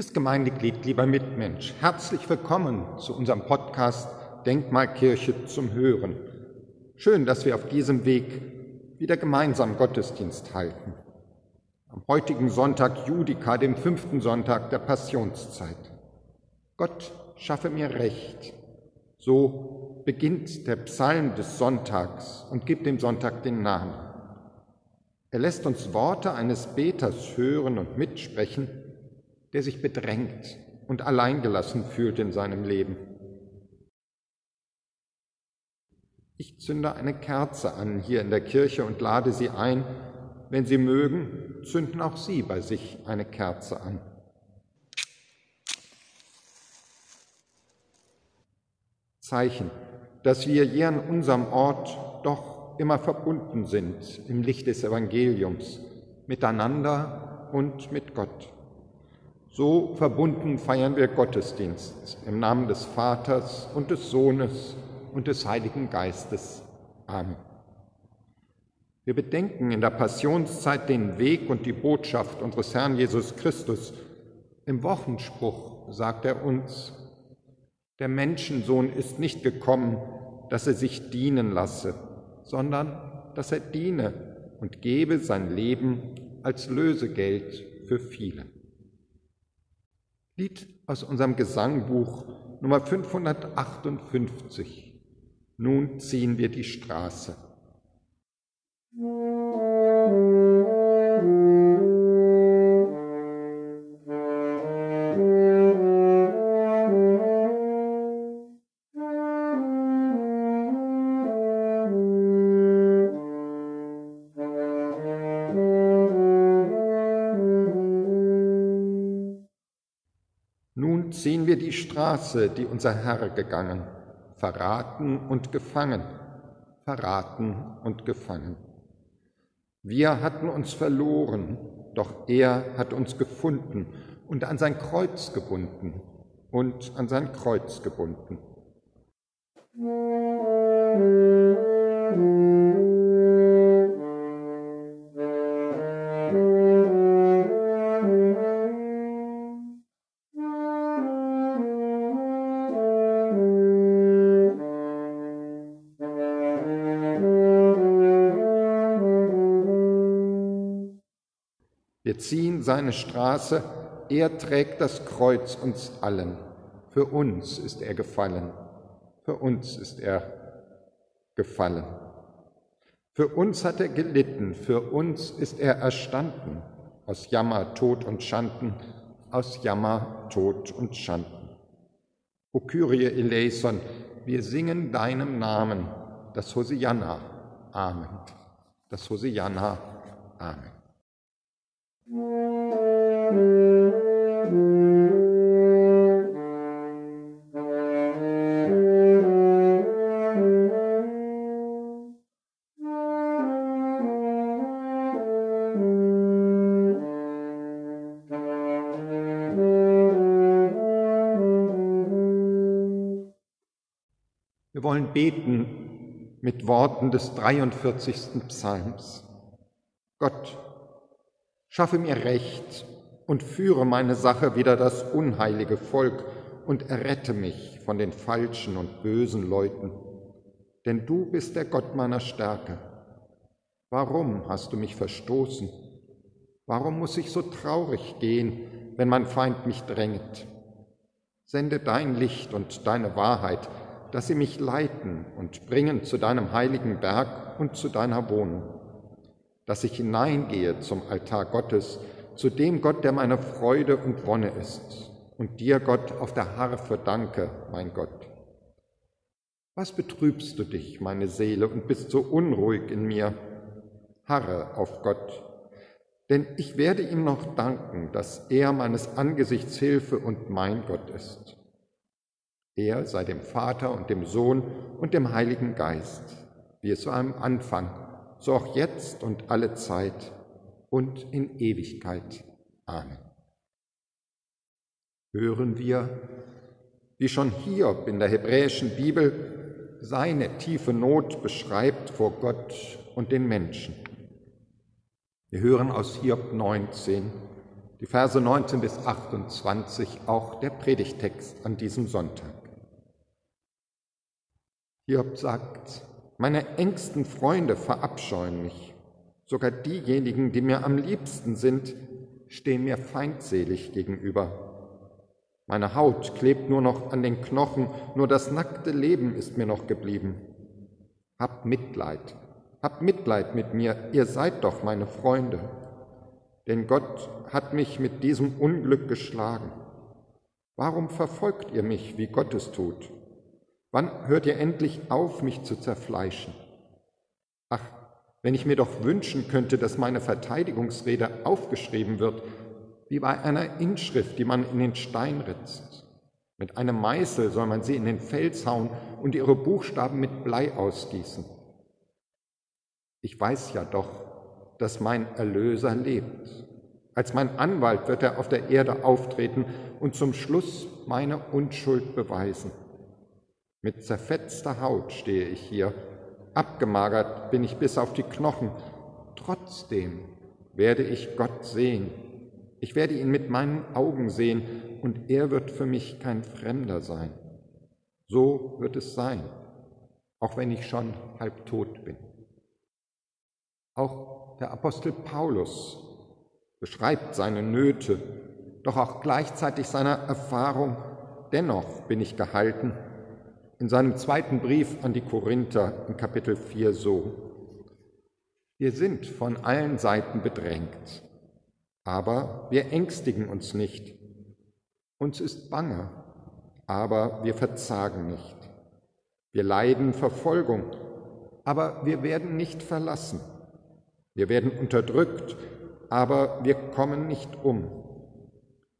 Liebes Gemeindeglied, lieber Mitmensch, herzlich willkommen zu unserem Podcast Denkmalkirche zum Hören. Schön, dass wir auf diesem Weg wieder gemeinsam Gottesdienst halten. Am heutigen Sonntag Judika, dem fünften Sonntag der Passionszeit. Gott schaffe mir Recht. So beginnt der Psalm des Sonntags und gibt dem Sonntag den Namen. Er lässt uns Worte eines Beters hören und mitsprechen, der sich bedrängt und alleingelassen fühlt in seinem Leben. Ich zünde eine Kerze an hier in der Kirche und lade Sie ein, wenn Sie mögen, zünden auch Sie bei sich eine Kerze an. Zeichen, dass wir hier an unserem Ort doch immer verbunden sind im Licht des Evangeliums, miteinander und mit Gott. So verbunden feiern wir Gottesdienst im Namen des Vaters und des Sohnes und des Heiligen Geistes. Amen. Wir bedenken in der Passionszeit den Weg und die Botschaft unseres Herrn Jesus Christus. Im Wochenspruch sagt er uns, der Menschensohn ist nicht gekommen, dass er sich dienen lasse, sondern dass er diene und gebe sein Leben als Lösegeld für viele. Lied aus unserem Gesangbuch Nummer 558. Nun ziehen wir die Straße. Ziehen wir die Straße, die unser Herr gegangen, verraten und gefangen, verraten und gefangen. Wir hatten uns verloren, doch er hat uns gefunden und an sein Kreuz gebunden und an sein Kreuz gebunden. Wir ziehen seine Straße, er trägt das Kreuz uns allen. Für uns ist er gefallen, für uns ist er gefallen. Für uns hat er gelitten, für uns ist er erstanden, aus Jammer, Tod und Schanden, aus Jammer, Tod und Schanden. O Kyrie eleison, wir singen deinem Namen, das Hosianna. Amen. Das Hosianna. Amen. Beten mit Worten des 43. Psalms. Gott, schaffe mir Recht und führe meine Sache wider das unheilige Volk und errette mich von den falschen und bösen Leuten. Denn du bist der Gott meiner Stärke. Warum hast du mich verstoßen? Warum muss ich so traurig gehen, wenn mein Feind mich drängt? Sende dein Licht und deine Wahrheit, dass sie mich leiten und bringen zu deinem heiligen Berg und zu deiner Wohnung, dass ich hineingehe zum Altar Gottes, zu dem Gott, der meine Freude und Wonne ist, und dir, Gott, auf der Harfe danke, mein Gott. Was betrübst du dich, meine Seele, und bist so unruhig in mir? Harre auf Gott, denn ich werde ihm noch danken, dass er meines Angesichts Hilfe und mein Gott ist. Er sei dem Vater und dem Sohn und dem Heiligen Geist, wie es war am Anfang, so auch jetzt und alle Zeit und in Ewigkeit. Amen. Hören wir, wie schon Hiob in der hebräischen Bibel seine tiefe Not beschreibt vor Gott und den Menschen. Wir hören aus Hiob 19 die Verse 19 bis 28, auch der Predigtext an diesem Sonntag. Hiob sagt, meine engsten Freunde verabscheuen mich, sogar diejenigen, die mir am liebsten sind, stehen mir feindselig gegenüber. Meine Haut klebt nur noch an den Knochen, nur das nackte Leben ist mir noch geblieben. Habt Mitleid, habt Mitleid mit mir, ihr seid doch meine Freunde. Denn Gott hat mich mit diesem Unglück geschlagen. Warum verfolgt ihr mich, wie Gott es tut? Wann hört ihr endlich auf, mich zu zerfleischen? Ach, wenn ich mir doch wünschen könnte, dass meine Verteidigungsrede aufgeschrieben wird, wie bei einer Inschrift, die man in den Stein ritzt. Mit einem Meißel soll man sie in den Fels hauen und ihre Buchstaben mit Blei ausgießen. Ich weiß ja doch, dass mein Erlöser lebt. Als mein Anwalt wird er auf der Erde auftreten und zum Schluss meine Unschuld beweisen. Mit zerfetzter Haut stehe ich hier, abgemagert bin ich bis auf die Knochen. Trotzdem werde ich Gott sehen ich werde ihn mit meinen Augen sehen und er wird für mich kein Fremder sein. So wird es sein, auch wenn ich schon halb tot bin. Auch der Apostel Paulus beschreibt seine Nöte, doch auch gleichzeitig seine Erfahrung. Dennoch bin ich gehalten. In seinem zweiten Brief an die Korinther in Kapitel 4 so. Wir sind von allen Seiten bedrängt aber wir ängstigen uns nicht. Uns ist bange, aber wir verzagen nicht. Wir leiden Verfolgung, aber wir werden nicht verlassen. Wir werden unterdrückt, aber wir kommen nicht um.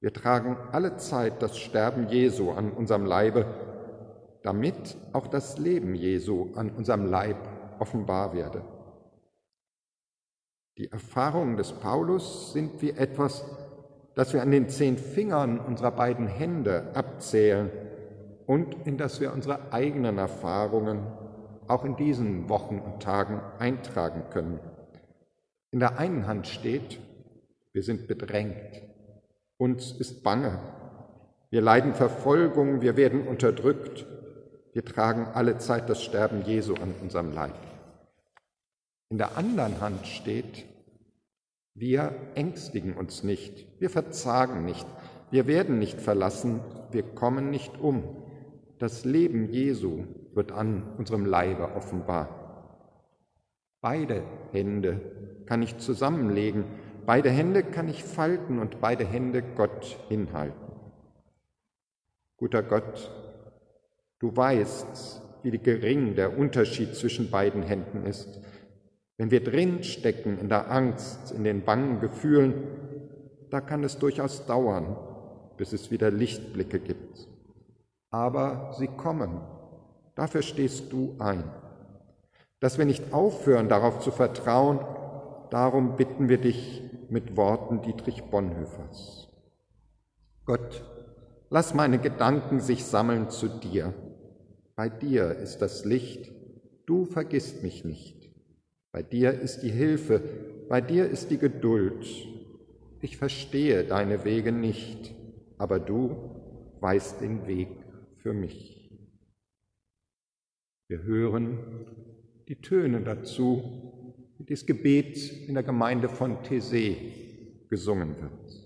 Wir tragen alle Zeit das Sterben Jesu an unserem Leibe, damit auch das Leben Jesu an unserem Leib offenbar werde. Die Erfahrungen des Paulus sind wie etwas, das wir an den zehn Fingern unserer beiden Hände abzählen und in das wir unsere eigenen Erfahrungen auch in diesen Wochen und Tagen eintragen können. In der einen Hand steht, wir sind bedrängt, uns ist bange, wir leiden Verfolgung, wir werden unterdrückt, wir tragen alle Zeit das Sterben Jesu an unserem Leib. In der anderen Hand steht, wir ängstigen uns nicht, wir verzagen nicht, wir werden nicht verlassen, wir kommen nicht um. Das Leben Jesu wird an unserem Leibe offenbar. Beide Hände kann ich zusammenlegen, beide Hände kann ich falten und beide Hände Gott hinhalten. Guter Gott, du weißt, wie gering der Unterschied zwischen beiden Händen ist. Wenn wir drinstecken in der Angst, in den bangen Gefühlen, da kann es durchaus dauern, bis es wieder Lichtblicke gibt. Aber sie kommen. Dafür stehst du ein. Dass wir nicht aufhören, darauf zu vertrauen, darum bitten wir dich mit Worten Dietrich Bonhoeffers. Gott, lass meine Gedanken sich sammeln zu dir. Bei dir ist das Licht, du vergisst mich nicht. Bei dir ist die Hilfe, bei dir ist die Geduld. Ich verstehe deine Wege nicht, aber du weißt den Weg für mich. Wir hören die Töne dazu, wie das Gebet in der Gemeinde von These gesungen wird.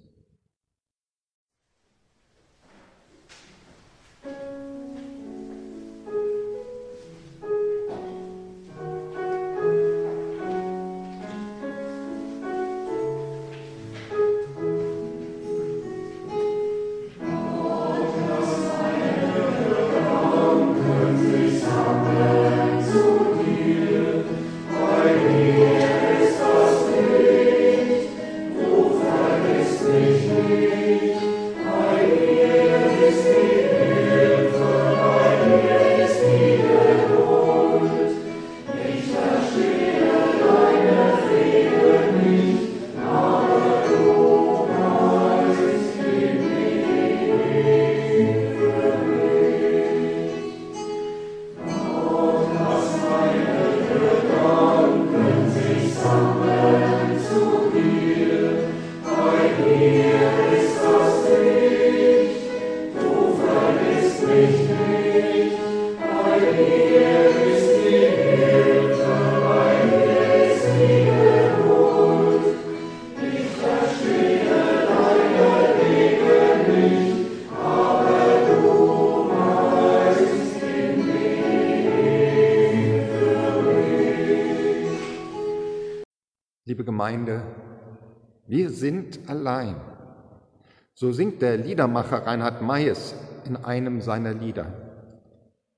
So singt der Liedermacher Reinhard Mayes in einem seiner Lieder.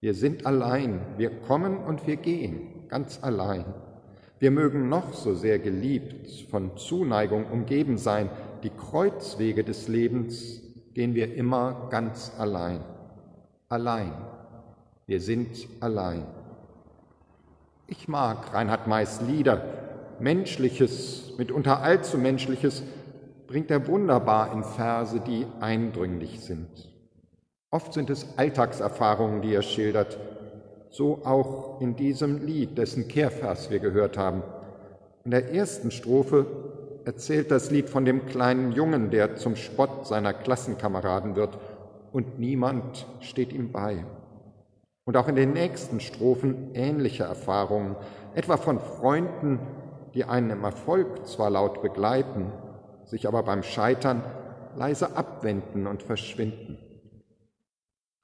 Wir sind allein, wir kommen und wir gehen, ganz allein. Wir mögen noch so sehr geliebt, von Zuneigung umgeben sein, die Kreuzwege des Lebens gehen wir immer ganz allein. Allein. Wir sind allein. Ich mag Reinhard Mays Lieder. Menschliches, mitunter allzu Menschliches, bringt er wunderbar in Verse, die eindringlich sind. Oft sind es Alltagserfahrungen, die er schildert, so auch in diesem Lied, dessen Kehrvers wir gehört haben. In der ersten Strophe erzählt das Lied von dem kleinen Jungen, der zum Spott seiner Klassenkameraden wird und niemand steht ihm bei. Und auch in den nächsten Strophen ähnliche Erfahrungen, etwa von Freunden, die einen im Erfolg zwar laut begleiten, sich aber beim Scheitern leise abwenden und verschwinden.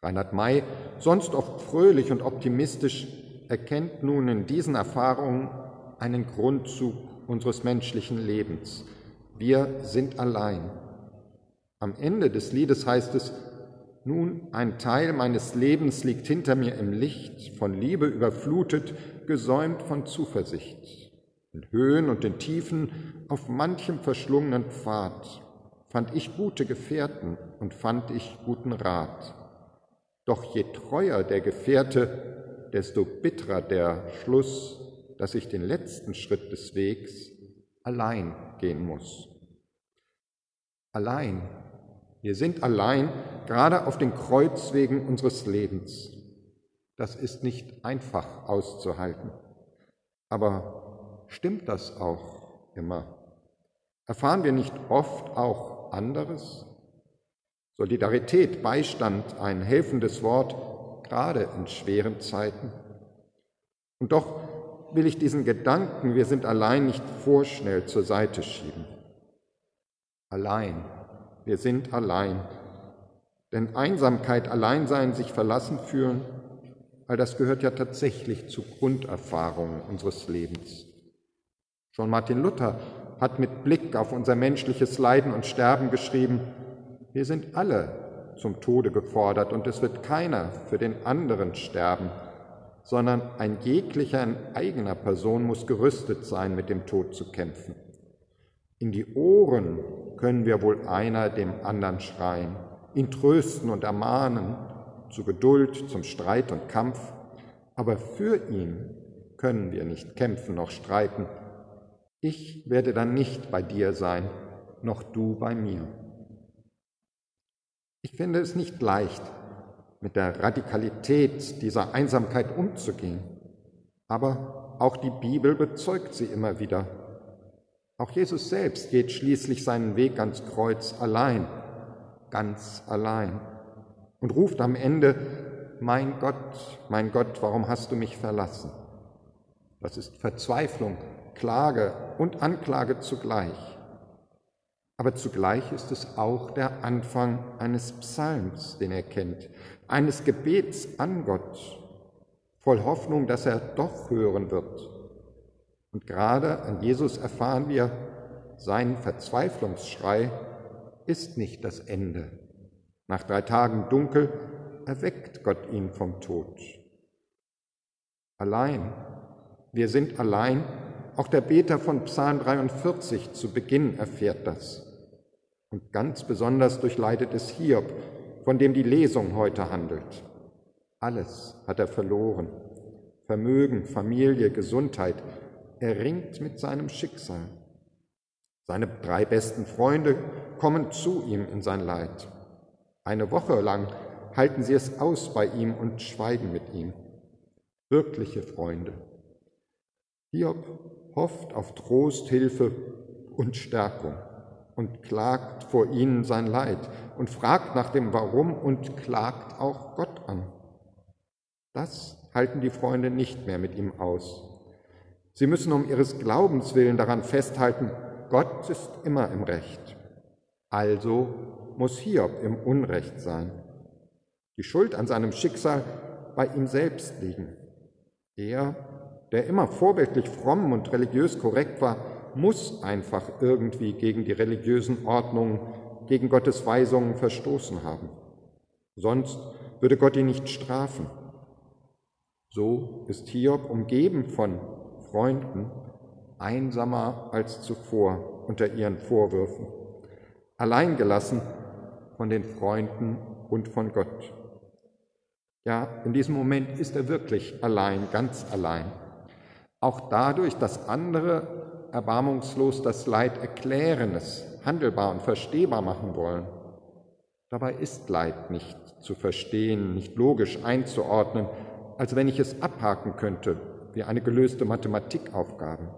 Reinhard May, sonst oft fröhlich und optimistisch, erkennt nun in diesen Erfahrungen einen Grundzug unseres menschlichen Lebens. Wir sind allein. Am Ende des Liedes heißt es, nun, ein Teil meines Lebens liegt hinter mir im Licht, von Liebe überflutet, gesäumt von Zuversicht. In Höhen und in Tiefen, auf manchem verschlungenen Pfad, fand ich gute Gefährten und fand ich guten Rat. Doch je treuer der Gefährte, desto bitterer der Schluss, dass ich den letzten Schritt des Wegs allein gehen muss. Allein wir sind allein, gerade auf den Kreuzwegen unseres Lebens. Das ist nicht einfach auszuhalten. Aber stimmt das auch immer? Erfahren wir nicht oft auch anderes? Solidarität, Beistand, ein helfendes Wort, gerade in schweren Zeiten. Und doch will ich diesen Gedanken, wir sind allein, nicht vorschnell zur Seite schieben. Allein wir sind allein. Denn Einsamkeit, Alleinsein, sich verlassen fühlen, all das gehört ja tatsächlich zu Grunderfahrungen unseres Lebens. Schon Martin Luther hat mit Blick auf unser menschliches Leiden und Sterben geschrieben, wir sind alle zum Tode gefordert und es wird keiner für den anderen sterben, sondern ein jeglicher in eigener Person muss gerüstet sein, mit dem Tod zu kämpfen. In die Ohren können wir wohl einer dem anderen schreien, ihn trösten und ermahnen, zu Geduld, zum Streit und Kampf, aber für ihn können wir nicht kämpfen noch streiten. Ich werde dann nicht bei dir sein, noch du bei mir. Ich finde es nicht leicht, mit der Radikalität dieser Einsamkeit umzugehen, aber auch die Bibel bezeugt sie immer wieder. Auch Jesus selbst geht schließlich seinen Weg ans Kreuz allein, ganz allein und ruft am Ende, mein Gott, mein Gott, warum hast du mich verlassen? Das ist Verzweiflung, Klage und Anklage zugleich. Aber zugleich ist es auch der Anfang eines Psalms, den er kennt, eines Gebets an Gott, voll Hoffnung, dass er doch hören wird und gerade an Jesus erfahren wir, sein Verzweiflungsschrei ist nicht das Ende. Nach drei Tagen Dunkel erweckt Gott ihn vom Tod. Allein, wir sind allein, auch der Beter von Psalm 43 zu Beginn erfährt das. Und ganz besonders durchleidet es Hiob, von dem die Lesung heute handelt. Alles hat er verloren. Vermögen, Familie, Gesundheit, er ringt mit seinem Schicksal. Seine drei besten Freunde kommen zu ihm in sein Leid. Eine Woche lang halten sie es aus bei ihm und schweigen mit ihm. Wirkliche Freunde. Hiob hofft auf Trost, Hilfe und Stärkung und klagt vor ihnen sein Leid und fragt nach dem Warum und klagt auch Gott an. Das halten die Freunde nicht mehr mit ihm aus. Sie müssen um ihres Glaubens willen daran festhalten, Gott ist immer im Recht. Also muss Hiob im Unrecht sein. Die Schuld an seinem Schicksal bei ihm selbst liegen. Er, der immer vorbildlich fromm und religiös korrekt war, muss einfach irgendwie gegen die religiösen Ordnungen, gegen Gottes Weisungen verstoßen haben. Sonst würde Gott ihn nicht strafen. So ist Hiob umgeben von Freunden, einsamer als zuvor unter ihren Vorwürfen, alleingelassen von den Freunden und von Gott. Ja, in diesem Moment ist er wirklich allein, ganz allein. Auch dadurch, dass andere erbarmungslos das Leid erklären, es handelbar und verstehbar machen wollen. Dabei ist Leid nicht zu verstehen, nicht logisch einzuordnen, als wenn ich es abhaken könnte, wie eine gelöste Mathematikaufgabe.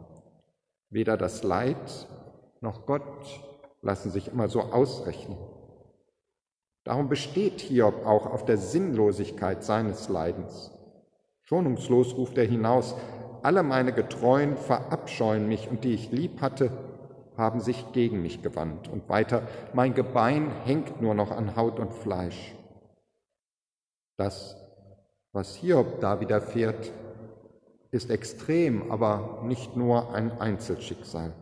Weder das Leid noch Gott lassen sich immer so ausrechnen. Darum besteht Hiob auch auf der Sinnlosigkeit seines Leidens. Schonungslos ruft er hinaus, alle meine Getreuen verabscheuen mich und die ich lieb hatte, haben sich gegen mich gewandt. Und weiter, mein Gebein hängt nur noch an Haut und Fleisch. Das, was Hiob da widerfährt, ist extrem, aber nicht nur ein Einzelschicksal.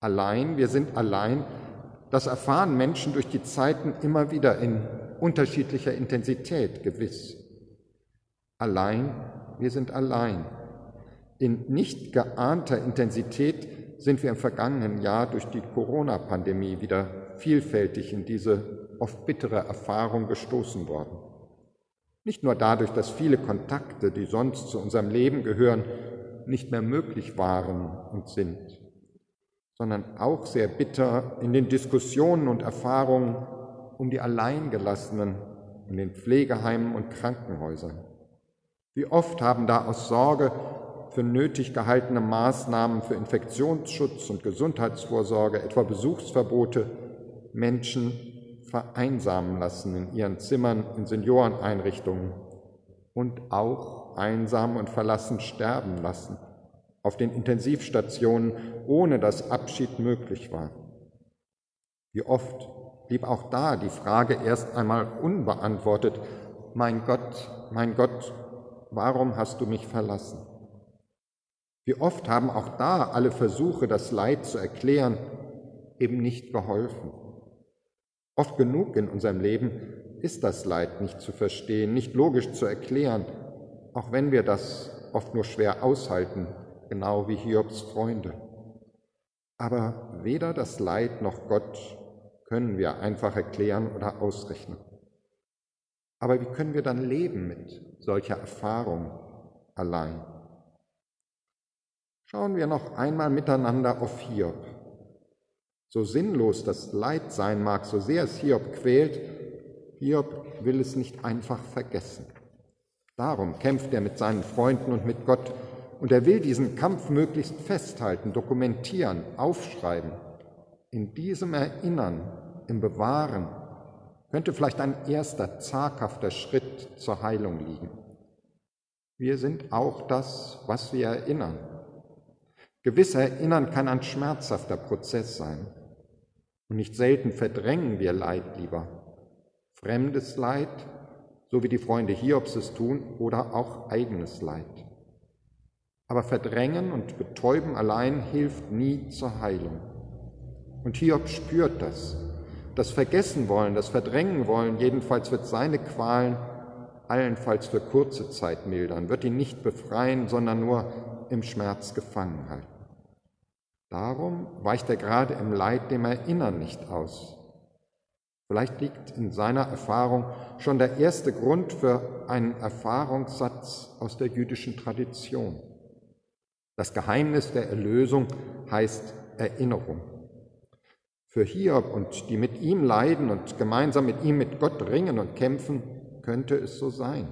Allein, wir sind allein, das erfahren Menschen durch die Zeiten immer wieder in unterschiedlicher Intensität, gewiss. Allein, wir sind allein. In nicht geahnter Intensität sind wir im vergangenen Jahr durch die Corona-Pandemie wieder vielfältig in diese oft bittere Erfahrung gestoßen worden. Nicht nur dadurch, dass viele Kontakte, die sonst zu unserem Leben gehören, nicht mehr möglich waren und sind, sondern auch sehr bitter in den Diskussionen und Erfahrungen um die Alleingelassenen in den Pflegeheimen und Krankenhäusern. Wie oft haben da aus Sorge für nötig gehaltene Maßnahmen für Infektionsschutz und Gesundheitsvorsorge, etwa Besuchsverbote, Menschen vereinsamen lassen in ihren Zimmern, in Senioreneinrichtungen und auch einsam und verlassen sterben lassen auf den Intensivstationen, ohne dass Abschied möglich war. Wie oft blieb auch da die Frage erst einmal unbeantwortet, mein Gott, mein Gott, warum hast du mich verlassen? Wie oft haben auch da alle Versuche, das Leid zu erklären, eben nicht geholfen. Oft genug in unserem Leben ist das Leid nicht zu verstehen, nicht logisch zu erklären, auch wenn wir das oft nur schwer aushalten, genau wie Hiobs Freunde. Aber weder das Leid noch Gott können wir einfach erklären oder ausrechnen. Aber wie können wir dann leben mit solcher Erfahrung allein? Schauen wir noch einmal miteinander auf Hiob. So sinnlos das Leid sein mag, so sehr es Hiob quält, Hiob will es nicht einfach vergessen. Darum kämpft er mit seinen Freunden und mit Gott und er will diesen Kampf möglichst festhalten, dokumentieren, aufschreiben. In diesem Erinnern, im Bewahren könnte vielleicht ein erster zaghafter Schritt zur Heilung liegen. Wir sind auch das, was wir erinnern. Gewiss Erinnern kann ein schmerzhafter Prozess sein. Und nicht selten verdrängen wir Leid lieber. Fremdes Leid, so wie die Freunde Hiobs es tun, oder auch eigenes Leid. Aber verdrängen und betäuben allein hilft nie zur Heilung. Und Hiob spürt das. Das Vergessen wollen, das Verdrängen wollen, jedenfalls wird seine Qualen allenfalls für kurze Zeit mildern, wird ihn nicht befreien, sondern nur im Schmerz gefangen halten. Darum weicht er gerade im Leid dem Erinnern nicht aus. Vielleicht liegt in seiner Erfahrung schon der erste Grund für einen Erfahrungssatz aus der jüdischen Tradition. Das Geheimnis der Erlösung heißt Erinnerung. Für Hiob und die mit ihm leiden und gemeinsam mit ihm mit Gott ringen und kämpfen, könnte es so sein.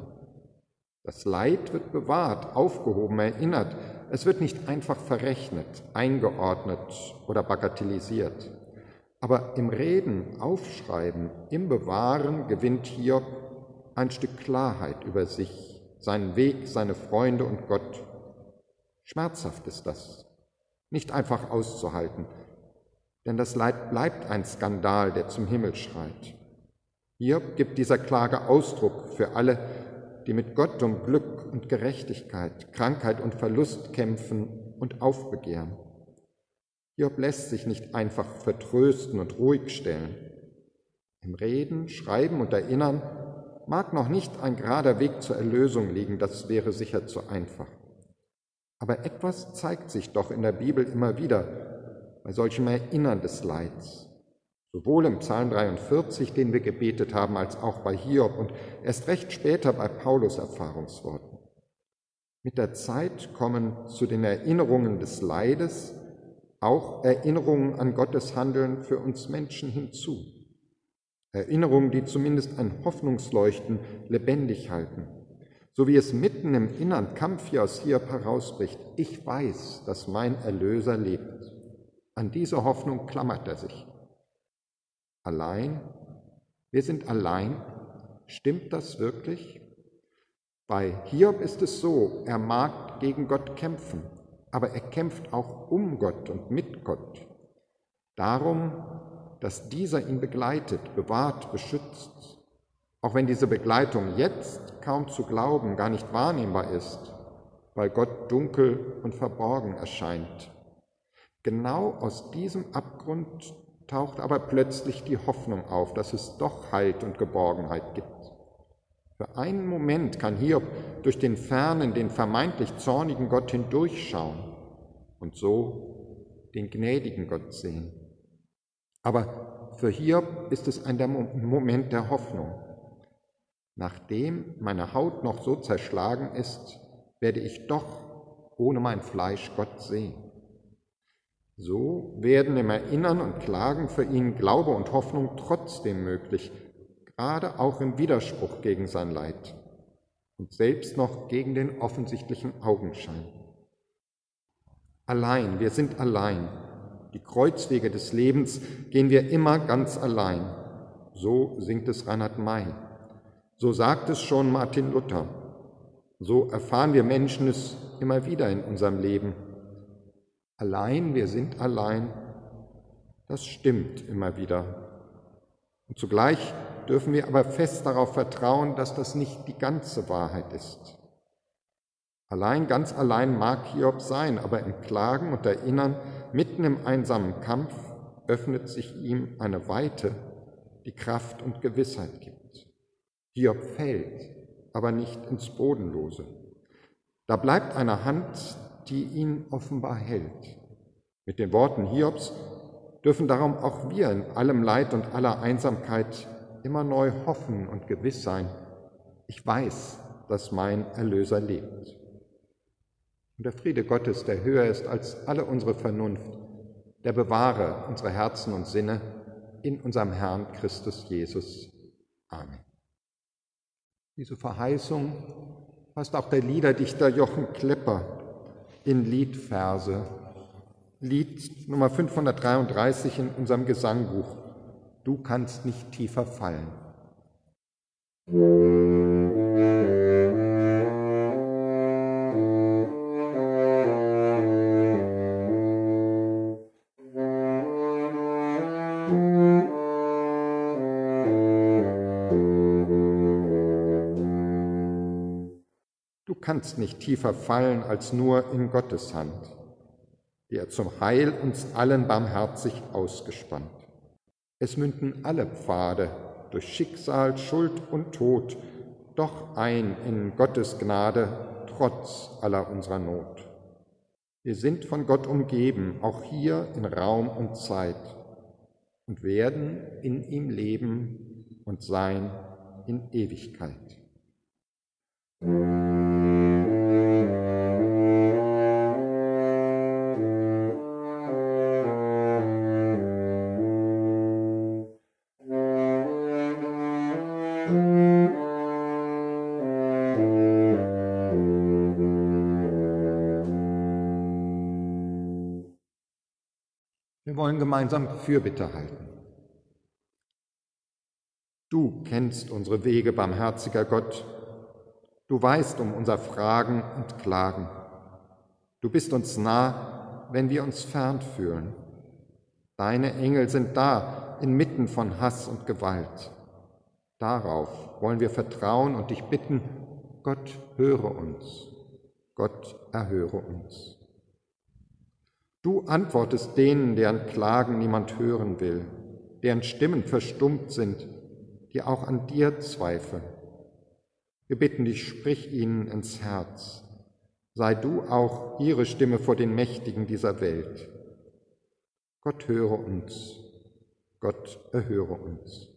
Das Leid wird bewahrt, aufgehoben, erinnert, es wird nicht einfach verrechnet, eingeordnet oder bagatellisiert. Aber im Reden, Aufschreiben, im Bewahren gewinnt Hiob ein Stück Klarheit über sich, seinen Weg, seine Freunde und Gott. Schmerzhaft ist das, nicht einfach auszuhalten, denn das Leid bleibt ein Skandal, der zum Himmel schreit. Hiob gibt dieser Klage Ausdruck für alle, die mit Gott um Glück und Gerechtigkeit, Krankheit und Verlust kämpfen und aufbegehren. Hiob lässt sich nicht einfach vertrösten und ruhig stellen. Im Reden, Schreiben und Erinnern mag noch nicht ein gerader Weg zur Erlösung liegen, das wäre sicher zu einfach. Aber etwas zeigt sich doch in der Bibel immer wieder bei solchem Erinnern des Leids. Sowohl im Psalm 43, den wir gebetet haben, als auch bei Hiob und erst recht später bei Paulus Erfahrungsworten. Mit der Zeit kommen zu den Erinnerungen des Leides auch Erinnerungen an Gottes Handeln für uns Menschen hinzu. Erinnerungen, die zumindest ein Hoffnungsleuchten lebendig halten. So wie es mitten im inneren Kampf hier aus Hiob herausbricht. Ich weiß, dass mein Erlöser lebt. An diese Hoffnung klammert er sich. Allein? Wir sind allein? Stimmt das wirklich? Bei Hiob ist es so, er mag gegen Gott kämpfen, aber er kämpft auch um Gott und mit Gott. Darum, dass dieser ihn begleitet, bewahrt, beschützt, auch wenn diese Begleitung jetzt kaum zu glauben, gar nicht wahrnehmbar ist, weil Gott dunkel und verborgen erscheint. Genau aus diesem Abgrund taucht aber plötzlich die Hoffnung auf, dass es doch Halt und Geborgenheit gibt. Für einen Moment kann Hiob durch den fernen, den vermeintlich zornigen Gott hindurchschauen und so den gnädigen Gott sehen. Aber für Hiob ist es ein Moment der Hoffnung. Nachdem meine Haut noch so zerschlagen ist, werde ich doch ohne mein Fleisch Gott sehen. So werden im Erinnern und Klagen für ihn Glaube und Hoffnung trotzdem möglich, gerade auch im Widerspruch gegen sein Leid und selbst noch gegen den offensichtlichen Augenschein. Allein, wir sind allein. Die Kreuzwege des Lebens gehen wir immer ganz allein. So singt es Reinhard May. So sagt es schon Martin Luther. So erfahren wir Menschen es immer wieder in unserem Leben. Allein, wir sind allein, das stimmt immer wieder. Und zugleich dürfen wir aber fest darauf vertrauen, dass das nicht die ganze Wahrheit ist. Allein, ganz allein mag Hiob sein, aber im Klagen und Erinnern, mitten im einsamen Kampf, öffnet sich ihm eine Weite, die Kraft und Gewissheit gibt. Hiob fällt, aber nicht ins Bodenlose. Da bleibt eine Hand, die ihn offenbar hält. Mit den Worten Hiobs dürfen darum auch wir in allem Leid und aller Einsamkeit immer neu hoffen und gewiss sein, ich weiß, dass mein Erlöser lebt. Und der Friede Gottes, der höher ist als alle unsere Vernunft, der bewahre unsere Herzen und Sinne in unserem Herrn Christus Jesus. Amen. Diese Verheißung fasst auch der Liederdichter Jochen Klepper in Liedverse, Lied Nummer 533 in unserem Gesangbuch du kannst nicht tiefer fallen. Kannst nicht tiefer fallen als nur in Gottes Hand, die er zum Heil uns allen barmherzig ausgespannt. Es münden alle Pfade durch Schicksal, Schuld und Tod doch ein in Gottes Gnade trotz aller unserer Not. Wir sind von Gott umgeben, auch hier in Raum und Zeit, und werden in ihm leben und sein in Ewigkeit. Wollen gemeinsam Fürbitte halten. Du kennst unsere Wege, barmherziger Gott. Du weißt um unser Fragen und Klagen. Du bist uns nah, wenn wir uns fern fühlen. Deine Engel sind da, inmitten von Hass und Gewalt. Darauf wollen wir vertrauen und dich bitten, Gott höre uns. Gott erhöre uns. Du antwortest denen, deren Klagen niemand hören will, deren Stimmen verstummt sind, die auch an dir zweifeln. Wir bitten dich, sprich ihnen ins Herz. Sei du auch ihre Stimme vor den Mächtigen dieser Welt. Gott höre uns, Gott erhöre uns.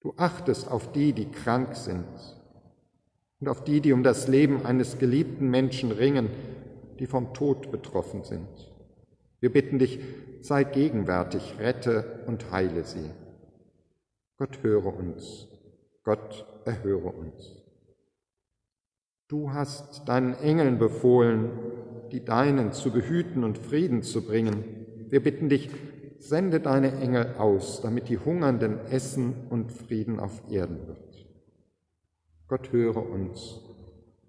Du achtest auf die, die krank sind und auf die, die um das Leben eines geliebten Menschen ringen, die vom Tod betroffen sind. Wir bitten dich, sei gegenwärtig, rette und heile sie. Gott höre uns, Gott erhöre uns. Du hast deinen Engeln befohlen, die Deinen zu behüten und Frieden zu bringen. Wir bitten dich, sende deine Engel aus, damit die Hungernden essen und Frieden auf Erden wird. Gott höre uns,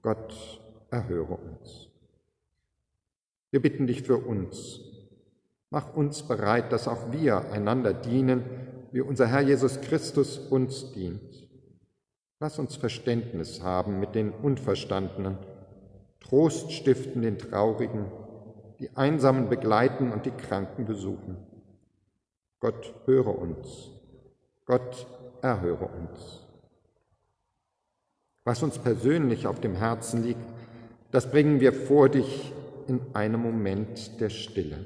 Gott erhöre uns. Wir bitten dich für uns. Mach uns bereit, dass auch wir einander dienen, wie unser Herr Jesus Christus uns dient. Lass uns Verständnis haben mit den Unverstandenen, Trost stiften den Traurigen, die Einsamen begleiten und die Kranken besuchen. Gott höre uns, Gott erhöre uns. Was uns persönlich auf dem Herzen liegt, das bringen wir vor dich in einem Moment der Stille.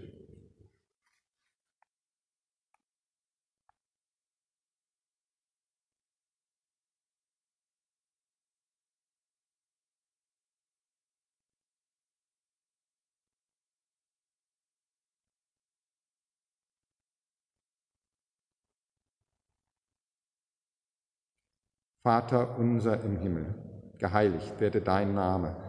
Vater unser im Himmel, geheiligt werde dein Name,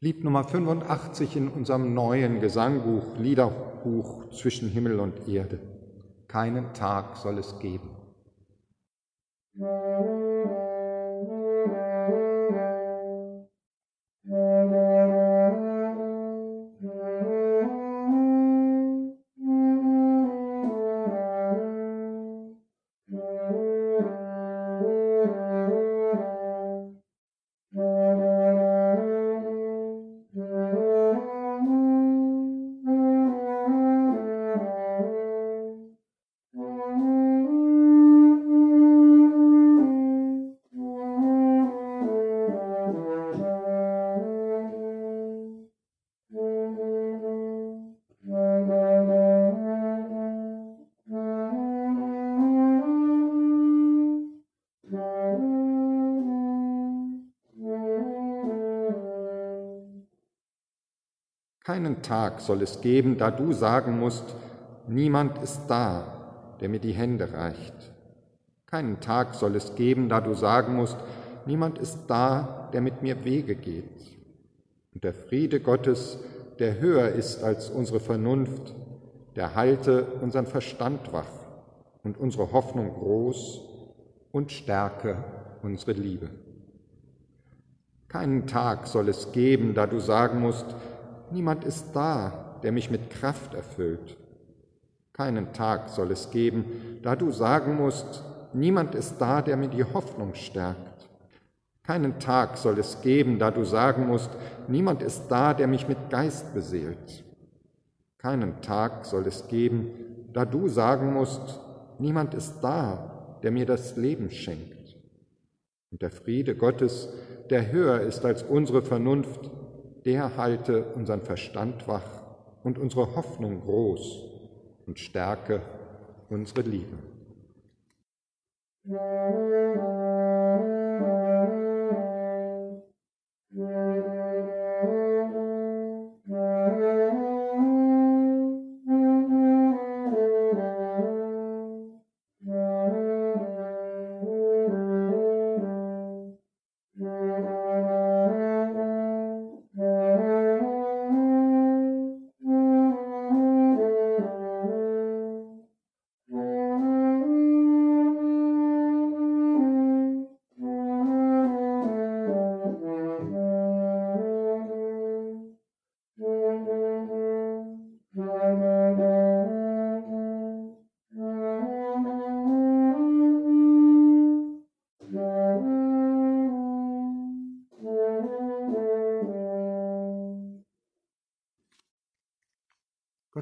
Lied Nummer 85 in unserem neuen Gesangbuch, Liederbuch zwischen Himmel und Erde. Keinen Tag soll es geben. Keinen Tag soll es geben, da du sagen musst, niemand ist da, der mir die Hände reicht. Keinen Tag soll es geben, da du sagen musst, niemand ist da, der mit mir Wege geht. Und der Friede Gottes, der höher ist als unsere Vernunft, der halte unseren Verstand wach und unsere Hoffnung groß und stärke unsere Liebe. Keinen Tag soll es geben, da du sagen musst, niemand ist da, der mich mit Kraft erfüllt. Keinen Tag soll es geben, da du sagen musst, niemand ist da, der mir die Hoffnung stärkt. Keinen Tag soll es geben, da du sagen musst, niemand ist da, der mich mit Geist beseelt. Keinen Tag soll es geben, da du sagen musst, niemand ist da, der mir das Leben schenkt. Und der Friede Gottes, der höher ist als unsere Vernunft, der halte unseren Verstand wach und unsere Hoffnung groß und stärke unsere Liebe. Musik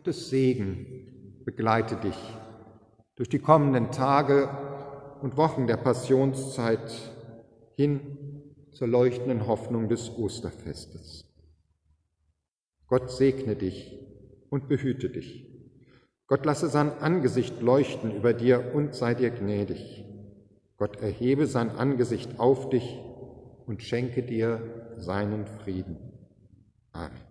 Gottes Segen begleite dich durch die kommenden Tage und Wochen der Passionszeit hin zur leuchtenden Hoffnung des Osterfestes. Gott segne dich und behüte dich. Gott lasse sein Angesicht leuchten über dir und sei dir gnädig. Gott erhebe sein Angesicht auf dich und schenke dir seinen Frieden. Amen.